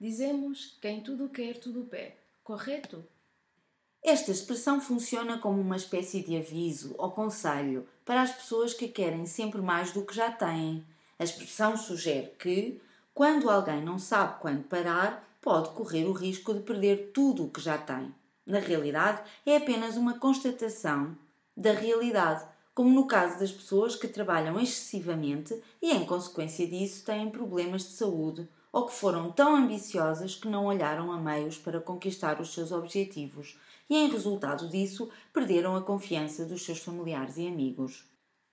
dizemos quem tudo quer, tudo pede. Correto? Esta expressão funciona como uma espécie de aviso ou conselho para as pessoas que querem sempre mais do que já têm. A expressão sugere que, quando alguém não sabe quando parar, pode correr o risco de perder tudo o que já tem. Na realidade, é apenas uma constatação da realidade, como no caso das pessoas que trabalham excessivamente e, em consequência disso, têm problemas de saúde ou que foram tão ambiciosas que não olharam a meios para conquistar os seus objetivos e, em resultado disso, perderam a confiança dos seus familiares e amigos.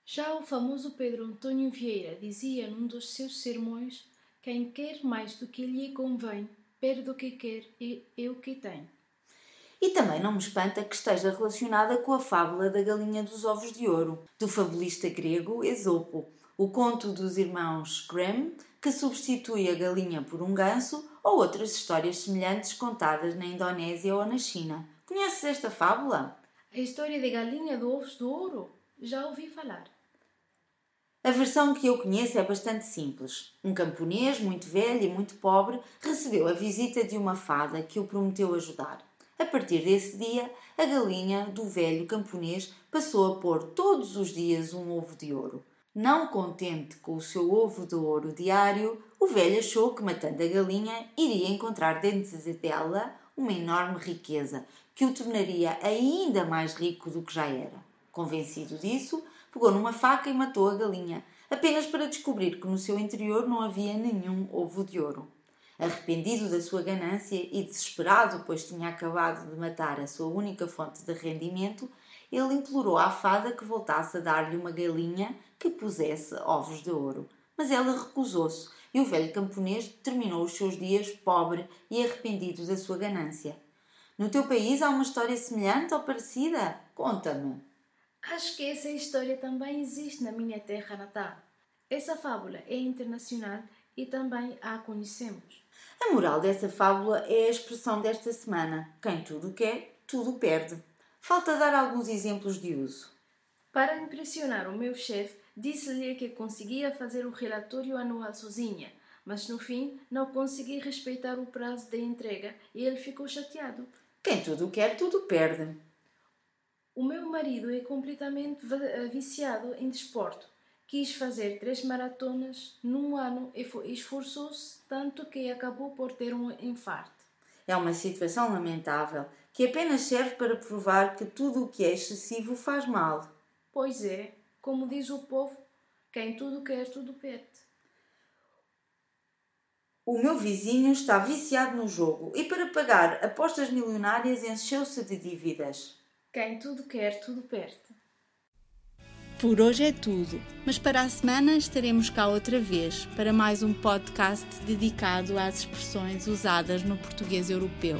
Já o famoso Pedro Antônio Vieira dizia num dos seus sermões: Quem quer mais do que lhe convém, perde o que quer e é o que tem. E também não me espanta que esteja relacionada com a fábula da galinha dos ovos de ouro, do fabulista grego Esopo, o conto dos irmãos Grimm, que substitui a galinha por um ganso, ou outras histórias semelhantes contadas na Indonésia ou na China. Conheces esta fábula? A história da galinha dos ovos de ouro? Já ouvi falar. A versão que eu conheço é bastante simples. Um camponês muito velho e muito pobre recebeu a visita de uma fada que o prometeu ajudar. A partir desse dia, a galinha do velho camponês passou a pôr todos os dias um ovo de ouro. Não contente com o seu ovo de ouro diário, o velho achou que, matando a galinha, iria encontrar dentro dela uma enorme riqueza que o tornaria ainda mais rico do que já era. Convencido disso, pegou numa faca e matou a galinha, apenas para descobrir que no seu interior não havia nenhum ovo de ouro. Arrependido da sua ganância e desesperado, pois tinha acabado de matar a sua única fonte de rendimento, ele implorou à fada que voltasse a dar-lhe uma galinha que pusesse ovos de ouro. Mas ela recusou-se e o velho camponês terminou os seus dias pobre e arrependido da sua ganância. No teu país há uma história semelhante ou parecida? Conta-me. Acho que essa história também existe na minha terra natal. Essa fábula é internacional e também a conhecemos. A moral dessa fábula é a expressão desta semana: quem tudo quer, tudo perde. Falta dar alguns exemplos de uso. Para impressionar o meu chefe, disse-lhe que conseguia fazer o relatório anual sozinha, mas no fim não consegui respeitar o prazo de entrega e ele ficou chateado. Quem tudo quer, tudo perde. O meu marido é completamente viciado em desporto. Quis fazer três maratonas num ano e esforçou-se tanto que acabou por ter um infarto. É uma situação lamentável que apenas serve para provar que tudo o que é excessivo faz mal. Pois é, como diz o povo, quem tudo quer, tudo perde. O meu vizinho está viciado no jogo e, para pagar apostas milionárias, encheu-se de dívidas. Quem tudo quer, tudo perde. Por hoje é tudo, mas para a semana estaremos cá outra vez para mais um podcast dedicado às expressões usadas no português europeu.